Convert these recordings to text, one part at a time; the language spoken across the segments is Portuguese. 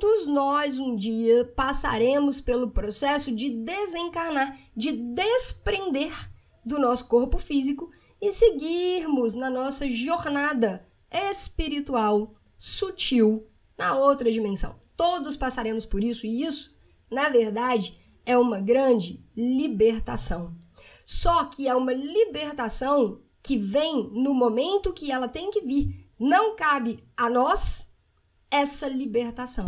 todos nós um dia passaremos pelo processo de desencarnar, de desprender do nosso corpo físico e seguirmos na nossa jornada espiritual, sutil, na outra dimensão. Todos passaremos por isso e isso, na verdade, é uma grande libertação. Só que é uma libertação que vem no momento que ela tem que vir. Não cabe a nós essa libertação.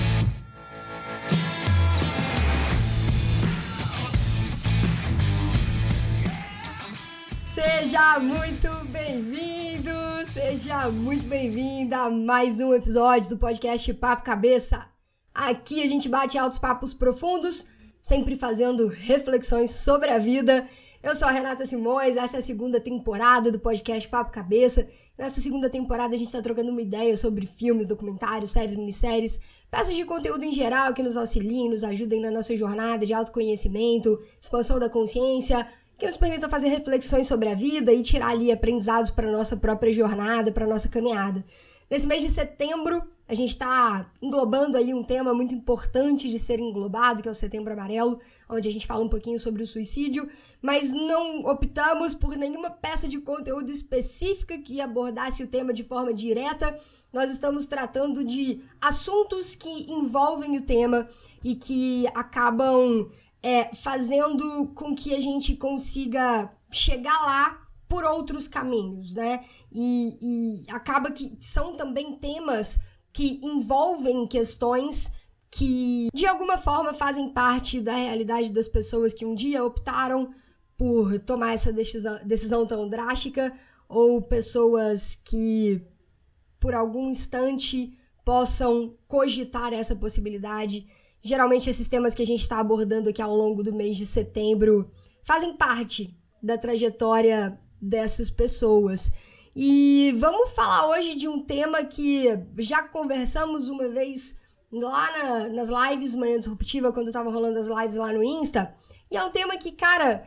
Seja muito bem-vindo, seja muito bem-vinda a mais um episódio do podcast Papo Cabeça. Aqui a gente bate altos papos profundos, sempre fazendo reflexões sobre a vida. Eu sou a Renata Simões, essa é a segunda temporada do podcast Papo Cabeça. Nessa segunda temporada a gente está trocando uma ideia sobre filmes, documentários, séries, minisséries, peças de conteúdo em geral que nos auxiliem, nos ajudem na nossa jornada de autoconhecimento, expansão da consciência, que nos permita fazer reflexões sobre a vida e tirar ali aprendizados para nossa própria jornada, para nossa caminhada. Nesse mês de setembro, a gente está englobando aí um tema muito importante de ser englobado, que é o Setembro Amarelo, onde a gente fala um pouquinho sobre o suicídio, mas não optamos por nenhuma peça de conteúdo específica que abordasse o tema de forma direta. Nós estamos tratando de assuntos que envolvem o tema e que acabam é, fazendo com que a gente consiga chegar lá por outros caminhos, né? E, e acaba que são também temas que envolvem questões que de alguma forma fazem parte da realidade das pessoas que um dia optaram por tomar essa decisão, decisão tão drástica ou pessoas que por algum instante possam cogitar essa possibilidade Geralmente, esses temas que a gente está abordando aqui ao longo do mês de setembro fazem parte da trajetória dessas pessoas. E vamos falar hoje de um tema que já conversamos uma vez lá na, nas lives Manhã Disruptiva, quando tava rolando as lives lá no Insta. E é um tema que, cara,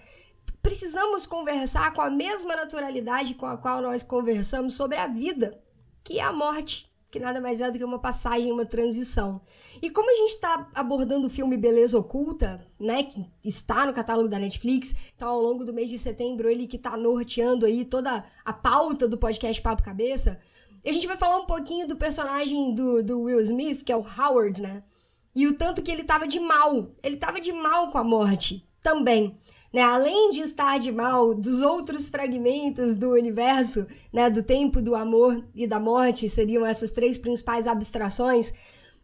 precisamos conversar com a mesma naturalidade com a qual nós conversamos sobre a vida, que é a morte que nada mais é do que uma passagem, uma transição. E como a gente está abordando o filme Beleza Oculta, né, que está no catálogo da Netflix, então ao longo do mês de setembro ele que está norteando aí toda a pauta do podcast Papo Cabeça, a gente vai falar um pouquinho do personagem do, do Will Smith, que é o Howard, né? E o tanto que ele tava de mal. Ele tava de mal com a morte também né? Além de estar de mal dos outros fragmentos do universo, né, do tempo, do amor e da morte, seriam essas três principais abstrações,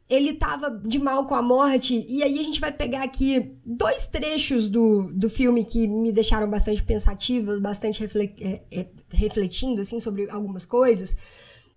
ele estava de mal com a morte, e aí a gente vai pegar aqui dois trechos do, do filme que me deixaram bastante pensativa, bastante é, é, refletindo, assim, sobre algumas coisas.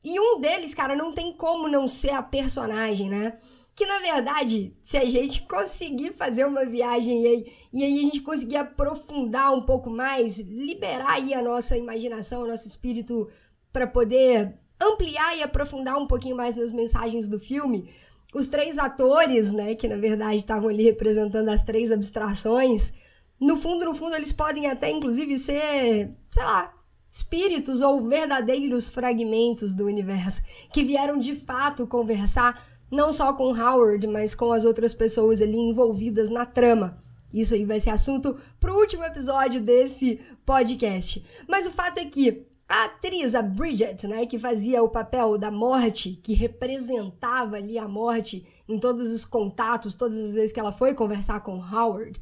E um deles, cara, não tem como não ser a personagem, né? Que na verdade, se a gente conseguir fazer uma viagem aí, e aí a gente conseguir aprofundar um pouco mais, liberar aí a nossa imaginação, o nosso espírito para poder ampliar e aprofundar um pouquinho mais nas mensagens do filme, os três atores, né, que na verdade estavam ali representando as três abstrações, no fundo, no fundo, eles podem até inclusive ser, sei lá, espíritos ou verdadeiros fragmentos do universo que vieram de fato conversar não só com Howard, mas com as outras pessoas ali envolvidas na trama. Isso aí vai ser assunto pro último episódio desse podcast. Mas o fato é que a atriz, a Bridget, né, que fazia o papel da morte, que representava ali a morte em todos os contatos, todas as vezes que ela foi conversar com Howard,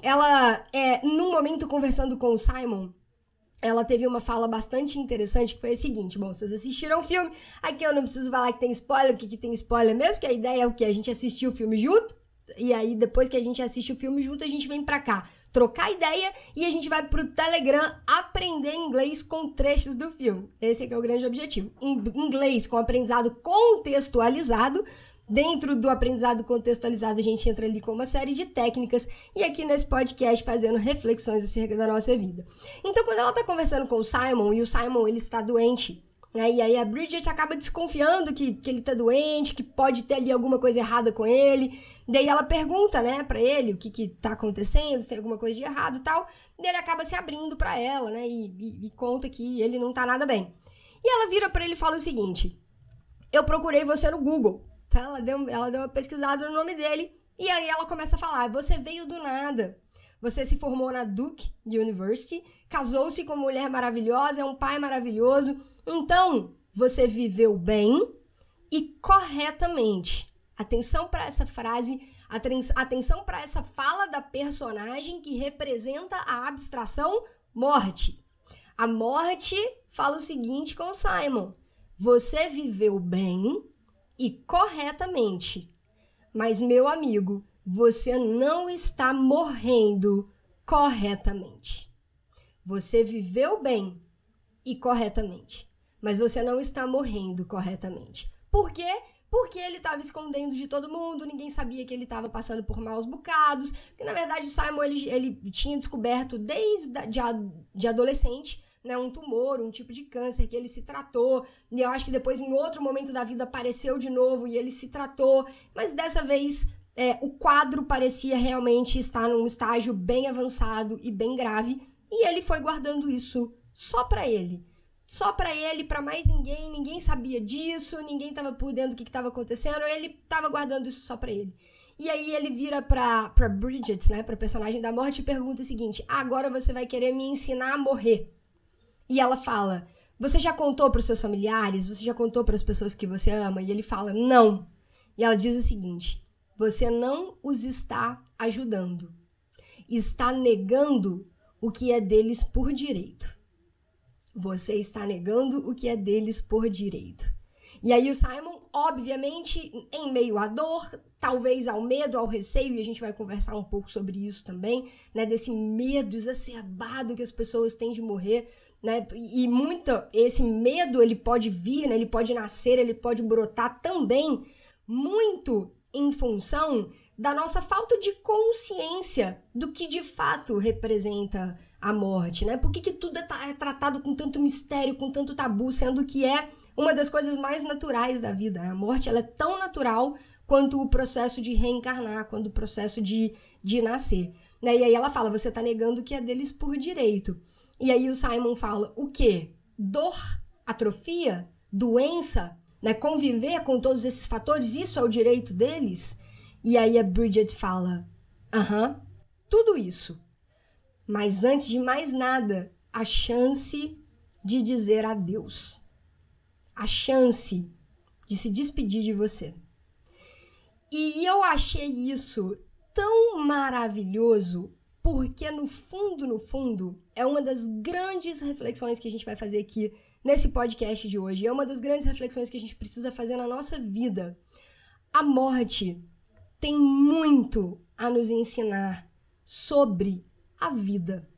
ela é, num momento conversando com o Simon, ela teve uma fala bastante interessante que foi a seguinte: bom, vocês assistiram o filme, aqui eu não preciso falar que tem spoiler, porque que tem spoiler mesmo, que a ideia é o que? A gente assistiu o filme junto, e aí depois que a gente assiste o filme junto, a gente vem pra cá trocar ideia e a gente vai pro Telegram aprender inglês com trechos do filme. Esse é, é o grande objetivo. Inglês com aprendizado contextualizado Dentro do aprendizado contextualizado, a gente entra ali com uma série de técnicas e aqui nesse podcast fazendo reflexões acerca da nossa vida. Então, quando ela tá conversando com o Simon e o Simon ele está doente, né, e aí a Bridget acaba desconfiando que, que ele tá doente, que pode ter ali alguma coisa errada com ele. Daí ela pergunta, né, para ele o que que tá acontecendo, se tem alguma coisa de errado e tal. E ele acaba se abrindo para ela, né, e, e, e conta que ele não tá nada bem. E ela vira para ele e fala o seguinte: Eu procurei você no Google Tá? Ela, deu, ela deu uma pesquisada no nome dele. E aí ela começa a falar: você veio do nada. Você se formou na Duke University, casou-se com uma mulher maravilhosa, é um pai maravilhoso. Então, você viveu bem e corretamente. Atenção para essa frase, atenção para essa fala da personagem que representa a abstração morte. A morte fala o seguinte com Simon: você viveu bem e corretamente. Mas, meu amigo, você não está morrendo corretamente. Você viveu bem e corretamente, mas você não está morrendo corretamente. Por quê? Porque ele estava escondendo de todo mundo, ninguém sabia que ele estava passando por maus bocados. Que na verdade o Simon ele, ele tinha descoberto desde de, de adolescente né, um tumor, um tipo de câncer que ele se tratou. E eu acho que depois, em outro momento da vida, apareceu de novo e ele se tratou. Mas dessa vez, é, o quadro parecia realmente estar num estágio bem avançado e bem grave. E ele foi guardando isso só para ele. Só para ele, para mais ninguém, ninguém sabia disso, ninguém estava por dentro do que estava acontecendo, ele estava guardando isso só para ele. E aí ele vira pra, pra Bridget, né, pra personagem da morte, e pergunta o seguinte: agora você vai querer me ensinar a morrer. E ela fala: Você já contou para seus familiares? Você já contou para as pessoas que você ama? E ele fala: Não. E ela diz o seguinte: Você não os está ajudando. Está negando o que é deles por direito. Você está negando o que é deles por direito. E aí o Simon, obviamente, em meio à dor, talvez ao medo, ao receio, e a gente vai conversar um pouco sobre isso também, né, desse medo exacerbado que as pessoas têm de morrer, né? E muito esse medo ele pode vir, né? Ele pode nascer, ele pode brotar também muito em função da nossa falta de consciência do que de fato representa a morte, né? Por que, que tudo é, é tratado com tanto mistério, com tanto tabu, sendo que é uma das coisas mais naturais da vida. Né? A morte ela é tão natural quanto o processo de reencarnar, quanto o processo de, de nascer. Né? E aí ela fala: você está negando que é deles por direito. E aí o Simon fala: o quê? Dor, atrofia, doença, né? Conviver com todos esses fatores, isso é o direito deles? E aí a Bridget fala: aham, tudo isso. Mas antes de mais nada, a chance de dizer adeus. A chance de se despedir de você. E eu achei isso tão maravilhoso porque no fundo, no fundo, é uma das grandes reflexões que a gente vai fazer aqui nesse podcast de hoje. É uma das grandes reflexões que a gente precisa fazer na nossa vida. A morte tem muito a nos ensinar sobre a vida.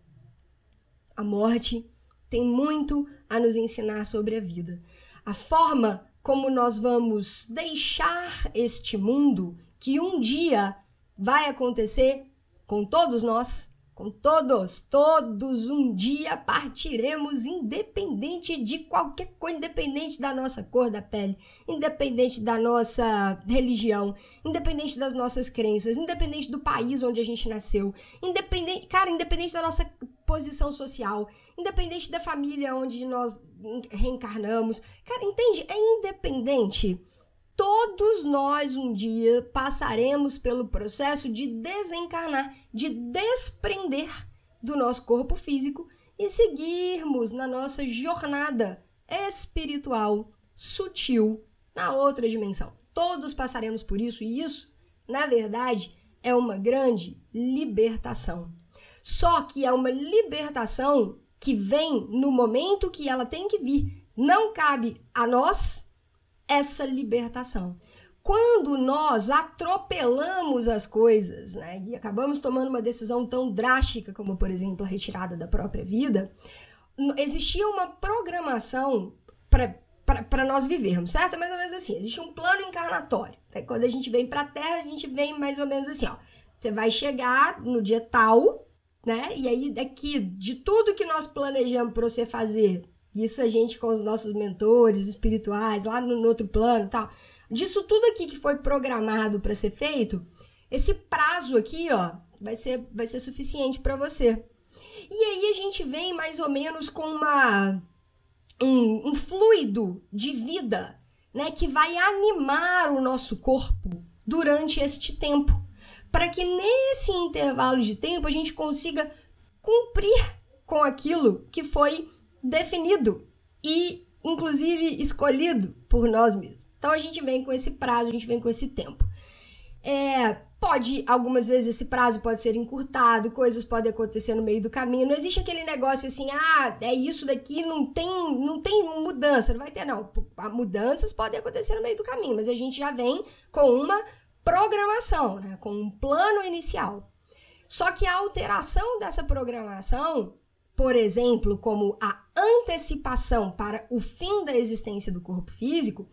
A morte tem muito a nos ensinar sobre a vida. A forma como nós vamos deixar este mundo que um dia vai acontecer com todos nós, com todos, todos um dia partiremos, independente de qualquer coisa, independente da nossa cor da pele, independente da nossa religião, independente das nossas crenças, independente do país onde a gente nasceu, independente, cara, independente da nossa posição social, independente da família onde nós reencarnamos, cara, entende? É independente todos nós um dia passaremos pelo processo de desencarnar, de desprender do nosso corpo físico e seguirmos na nossa jornada espiritual sutil na outra dimensão. Todos passaremos por isso e isso, na verdade, é uma grande libertação. Só que é uma libertação que vem no momento que ela tem que vir. Não cabe a nós essa libertação. Quando nós atropelamos as coisas né, e acabamos tomando uma decisão tão drástica como, por exemplo, a retirada da própria vida, existia uma programação para nós vivermos, certo? Mais ou menos assim, existe um plano encarnatório. Né? Quando a gente vem para a Terra, a gente vem mais ou menos assim, ó. Você vai chegar no dia tal, né? E aí daqui de tudo que nós planejamos para você fazer isso a gente com os nossos mentores espirituais, lá no, no outro plano tal. Disso tudo aqui que foi programado para ser feito, esse prazo aqui, ó, vai ser, vai ser suficiente para você. E aí a gente vem mais ou menos com uma um, um fluido de vida né, que vai animar o nosso corpo durante este tempo, para que nesse intervalo de tempo a gente consiga cumprir com aquilo que foi definido e inclusive escolhido por nós mesmos. Então a gente vem com esse prazo, a gente vem com esse tempo. É, pode, algumas vezes, esse prazo pode ser encurtado, coisas podem acontecer no meio do caminho. Não existe aquele negócio assim, ah, é isso daqui, não tem, não tem mudança. Não vai ter, não. Mudanças podem acontecer no meio do caminho, mas a gente já vem com uma programação, né? com um plano inicial. Só que a alteração dessa programação, por exemplo, como a antecipação para o fim da existência do corpo físico,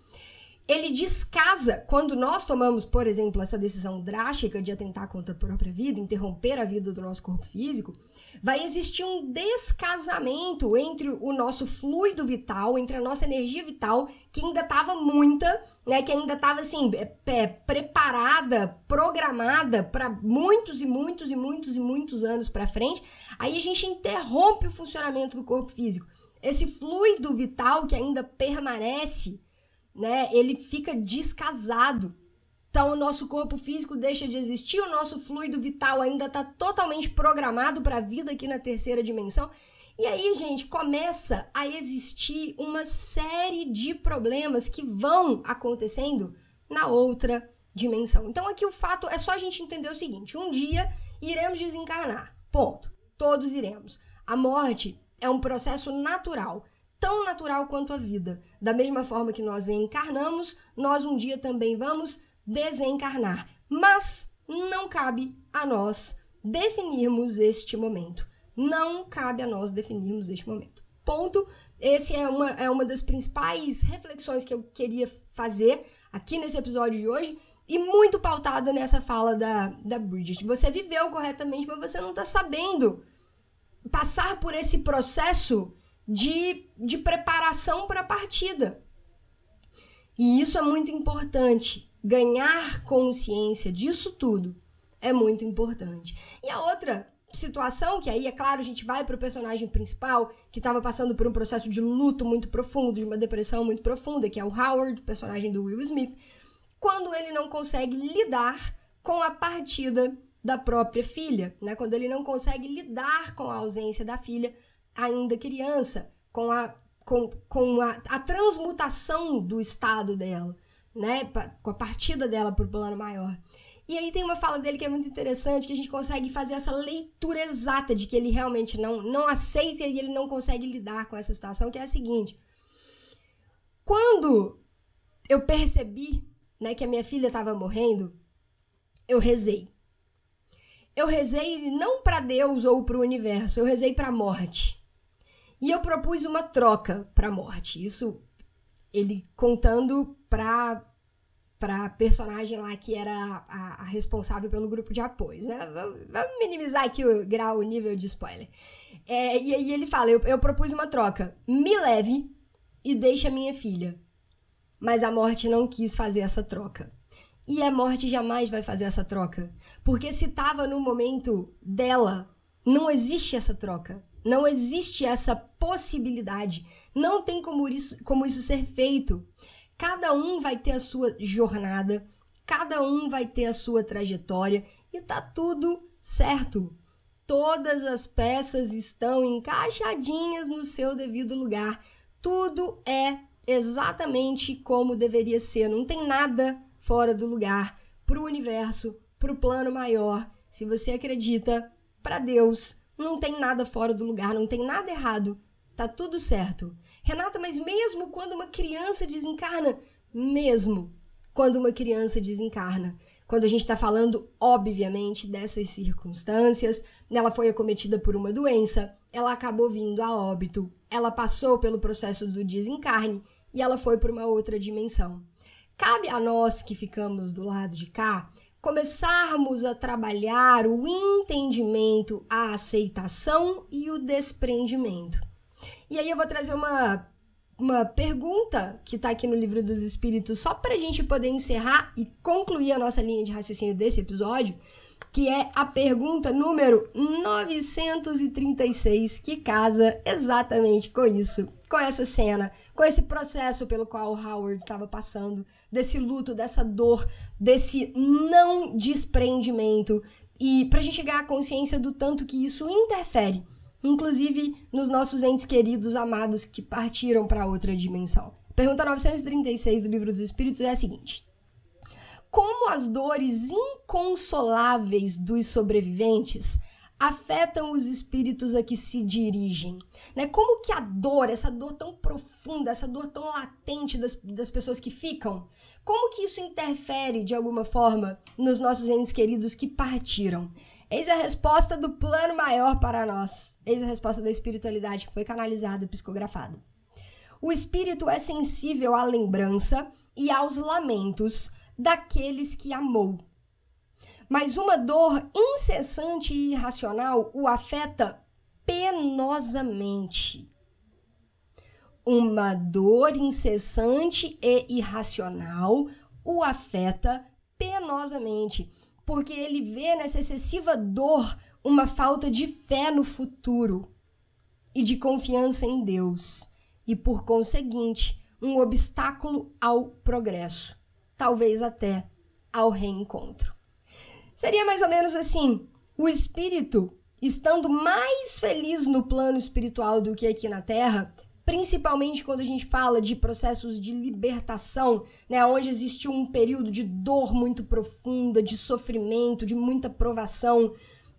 ele descasa quando nós tomamos, por exemplo, essa decisão drástica de atentar contra a própria vida, interromper a vida do nosso corpo físico, vai existir um descasamento entre o nosso fluido vital, entre a nossa energia vital, que ainda estava muita, né, que ainda estava assim, é, é, preparada, programada para muitos e muitos e muitos e muitos anos para frente. Aí a gente interrompe o funcionamento do corpo físico. Esse fluido vital que ainda permanece né? Ele fica descasado. Então, o nosso corpo físico deixa de existir, o nosso fluido vital ainda está totalmente programado para a vida aqui na terceira dimensão. E aí, gente, começa a existir uma série de problemas que vão acontecendo na outra dimensão. Então, aqui o fato é só a gente entender o seguinte: um dia iremos desencarnar. Ponto. Todos iremos. A morte é um processo natural tão natural quanto a vida. Da mesma forma que nós encarnamos, nós um dia também vamos desencarnar. Mas não cabe a nós definirmos este momento. Não cabe a nós definirmos este momento. Ponto. Esse é uma, é uma das principais reflexões que eu queria fazer aqui nesse episódio de hoje e muito pautada nessa fala da, da Bridget. Você viveu corretamente, mas você não está sabendo passar por esse processo de, de preparação para a partida. E isso é muito importante. Ganhar consciência disso tudo é muito importante. E a outra situação, que aí, é claro, a gente vai para o personagem principal, que estava passando por um processo de luto muito profundo, de uma depressão muito profunda, que é o Howard, personagem do Will Smith, quando ele não consegue lidar com a partida da própria filha, né? Quando ele não consegue lidar com a ausência da filha ainda criança, com a, com, com a, a transmutação do estado dela, né? Com a partida dela para o plano maior. E aí tem uma fala dele que é muito interessante, que a gente consegue fazer essa leitura exata de que ele realmente não, não aceita e ele não consegue lidar com essa situação, que é a seguinte. Quando eu percebi né, que a minha filha estava morrendo, eu rezei. Eu rezei não para Deus ou para o universo, eu rezei para a morte. E eu propus uma troca para a morte. Isso ele contando para para personagem lá que era a, a, responsável pelo grupo de apoio, né? Vamos, minimizar aqui o grau, o nível de spoiler. É, e aí ele fala: eu, eu propus uma troca. Me leve e deixe a minha filha. Mas a morte não quis fazer essa troca. E a morte jamais vai fazer essa troca. Porque se estava no momento dela, não existe essa troca. Não existe essa possibilidade. Não tem como isso, como isso ser feito. Cada um vai ter a sua jornada, cada um vai ter a sua trajetória e tá tudo certo. Todas as peças estão encaixadinhas no seu devido lugar. Tudo é exatamente como deveria ser. Não tem nada fora do lugar para o universo, para o plano maior. Se você acredita, para Deus não tem nada fora do lugar, não tem nada errado. Tá tudo certo. Renata, mas mesmo quando uma criança desencarna, mesmo quando uma criança desencarna, quando a gente está falando, obviamente, dessas circunstâncias, ela foi acometida por uma doença, ela acabou vindo a óbito, ela passou pelo processo do desencarne e ela foi para uma outra dimensão. Cabe a nós que ficamos do lado de cá começarmos a trabalhar o entendimento, a aceitação e o desprendimento. E aí eu vou trazer uma, uma pergunta que está aqui no Livro dos Espíritos, só para a gente poder encerrar e concluir a nossa linha de raciocínio desse episódio, que é a pergunta número 936, que casa exatamente com isso, com essa cena, com esse processo pelo qual o Howard estava passando, desse luto, dessa dor, desse não desprendimento, e pra gente chegar à consciência do tanto que isso interfere, inclusive nos nossos entes queridos amados que partiram para outra dimensão. Pergunta 936 do Livro dos Espíritos é a seguinte: Como as dores inconsoláveis dos sobreviventes afetam os espíritos a que se dirigem? Né? Como que a dor, essa dor tão profunda, essa dor tão latente das, das pessoas que ficam, como que isso interfere de alguma forma nos nossos entes queridos que partiram? Eis a resposta do plano maior para nós. Eis a resposta da espiritualidade que foi canalizada e psicografada. O espírito é sensível à lembrança e aos lamentos daqueles que amou mas uma dor incessante e irracional o afeta penosamente. Uma dor incessante e irracional o afeta penosamente, porque ele vê nessa excessiva dor uma falta de fé no futuro e de confiança em Deus, e por conseguinte, um obstáculo ao progresso, talvez até ao reencontro. Seria mais ou menos assim: o espírito estando mais feliz no plano espiritual do que aqui na Terra, principalmente quando a gente fala de processos de libertação, né, onde existiu um período de dor muito profunda, de sofrimento, de muita provação,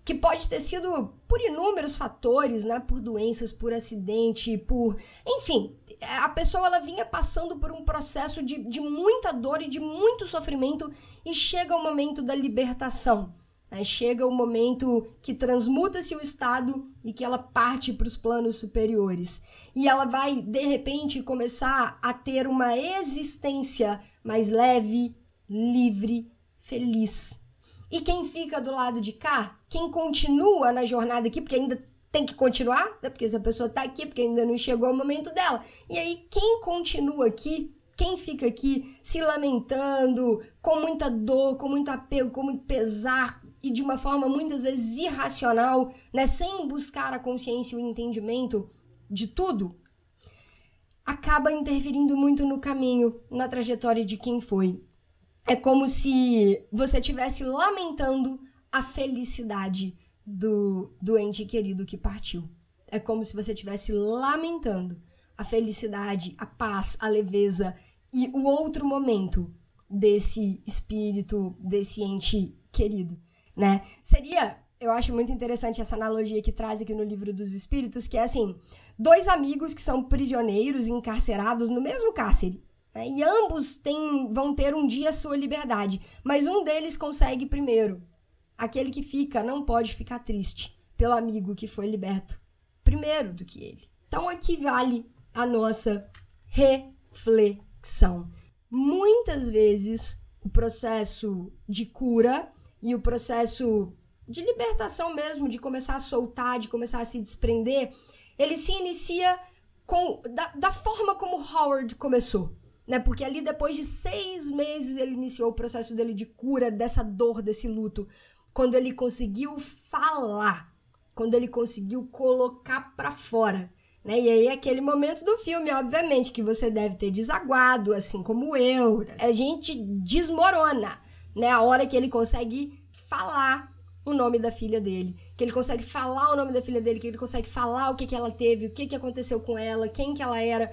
que pode ter sido por inúmeros fatores, né, por doenças, por acidente, por, enfim, a pessoa ela vinha passando por um processo de, de muita dor e de muito sofrimento e chega o momento da libertação. Né? Chega o momento que transmuta-se o estado e que ela parte para os planos superiores. E ela vai, de repente, começar a ter uma existência mais leve, livre, feliz. E quem fica do lado de cá, quem continua na jornada aqui, porque ainda tem que continuar, né? porque essa pessoa tá aqui, porque ainda não chegou o momento dela. E aí, quem continua aqui, quem fica aqui se lamentando, com muita dor, com muito apego, com muito pesar, e de uma forma muitas vezes irracional, né? Sem buscar a consciência e o entendimento de tudo, acaba interferindo muito no caminho, na trajetória de quem foi. É como se você estivesse lamentando a felicidade do, ente querido que partiu. É como se você estivesse lamentando a felicidade, a paz, a leveza e o outro momento desse espírito, desse ente querido, né? Seria, eu acho muito interessante essa analogia que traz aqui no livro dos espíritos, que é assim, dois amigos que são prisioneiros encarcerados no mesmo cárcere. Né? E ambos têm, vão ter um dia sua liberdade, mas um deles consegue primeiro. Aquele que fica não pode ficar triste pelo amigo que foi liberto primeiro do que ele. Então aqui vale a nossa reflexão. Muitas vezes o processo de cura e o processo de libertação mesmo, de começar a soltar, de começar a se desprender, ele se inicia com da, da forma como Howard começou. Né? Porque ali, depois de seis meses, ele iniciou o processo dele de cura dessa dor, desse luto quando ele conseguiu falar, quando ele conseguiu colocar para fora. Né? E aí, aquele momento do filme, obviamente, que você deve ter desaguado, assim como eu. A gente desmorona, né? A hora que ele consegue falar o nome da filha dele. Que ele consegue falar o nome da filha dele, que ele consegue falar o que, que ela teve, o que, que aconteceu com ela, quem que ela era.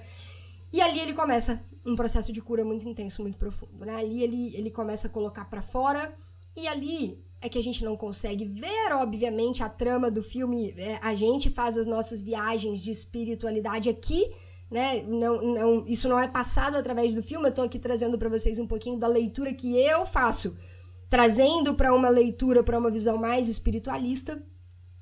E ali ele começa um processo de cura muito intenso, muito profundo, né? Ali ele, ele começa a colocar para fora e ali é que a gente não consegue ver, obviamente, a trama do filme. É, a gente faz as nossas viagens de espiritualidade aqui, né? Não, não, isso não é passado através do filme. Eu tô aqui trazendo para vocês um pouquinho da leitura que eu faço, trazendo para uma leitura, para uma visão mais espiritualista.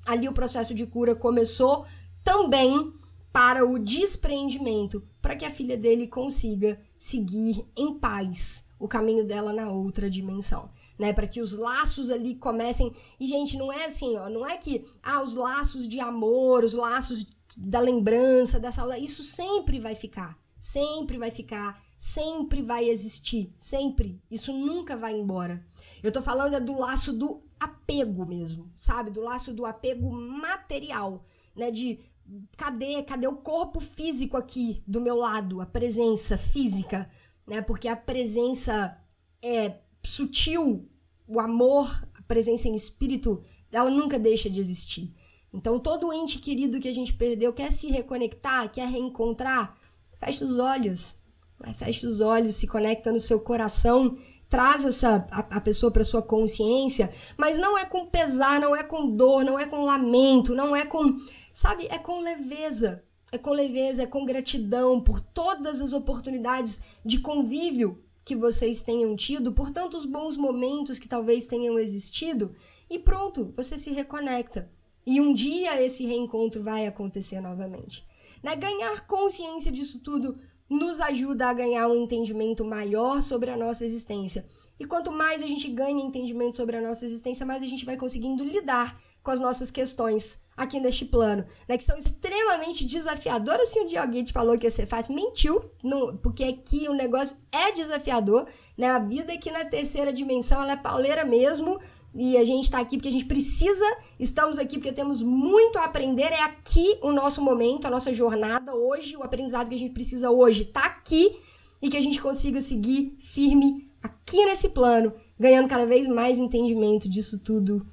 Ali o processo de cura começou também para o despreendimento, para que a filha dele consiga seguir em paz o caminho dela na outra dimensão né? Para que os laços ali comecem. E, gente, não é assim, ó. Não é que, ah, os laços de amor, os laços da lembrança, da saudade. Isso sempre vai ficar. Sempre vai ficar. Sempre vai existir. Sempre. Isso nunca vai embora. Eu tô falando é do laço do apego mesmo, sabe? Do laço do apego material, né? De cadê, cadê o corpo físico aqui do meu lado, a presença física, né? Porque a presença é sutil, o amor, a presença em espírito, ela nunca deixa de existir. Então, todo ente querido que a gente perdeu quer se reconectar, quer reencontrar, fecha os olhos. Né? Fecha os olhos, se conecta no seu coração, traz essa a, a pessoa para sua consciência, mas não é com pesar, não é com dor, não é com lamento, não é com, sabe, é com leveza. É com leveza, é com gratidão por todas as oportunidades de convívio que vocês tenham tido, por tantos bons momentos que talvez tenham existido, e pronto, você se reconecta. E um dia esse reencontro vai acontecer novamente. Né? Ganhar consciência disso tudo nos ajuda a ganhar um entendimento maior sobre a nossa existência. E quanto mais a gente ganha entendimento sobre a nossa existência, mais a gente vai conseguindo lidar com as nossas questões aqui neste plano, né? Que são extremamente desafiadoras. Se um dia alguém te falou que ia ser fácil, mentiu, não, porque aqui o negócio é desafiador, né? A vida aqui na terceira dimensão, ela é pauleira mesmo, e a gente está aqui porque a gente precisa, estamos aqui porque temos muito a aprender. É aqui o nosso momento, a nossa jornada hoje, o aprendizado que a gente precisa hoje está aqui e que a gente consiga seguir firme aqui nesse plano, ganhando cada vez mais entendimento disso tudo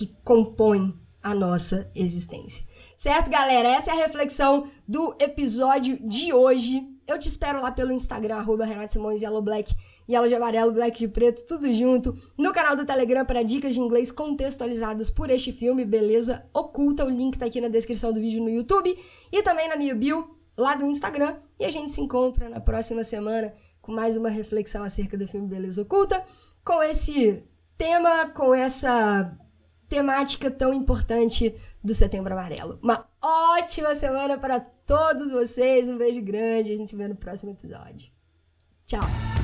que compõe a nossa existência. Certo, galera? Essa é a reflexão do episódio de hoje. Eu te espero lá pelo Instagram, arroba Renato Simões Yellow Black Yellow de amarelo, Black de preto, tudo junto. No canal do Telegram para dicas de inglês contextualizadas por este filme, beleza? Oculta, o link tá aqui na descrição do vídeo no YouTube e também na minha bio lá do Instagram. E a gente se encontra na próxima semana com mais uma reflexão acerca do filme Beleza Oculta, com esse tema, com essa temática tão importante do Setembro Amarelo. Uma ótima semana para todos vocês, um beijo grande, a gente se vê no próximo episódio. Tchau!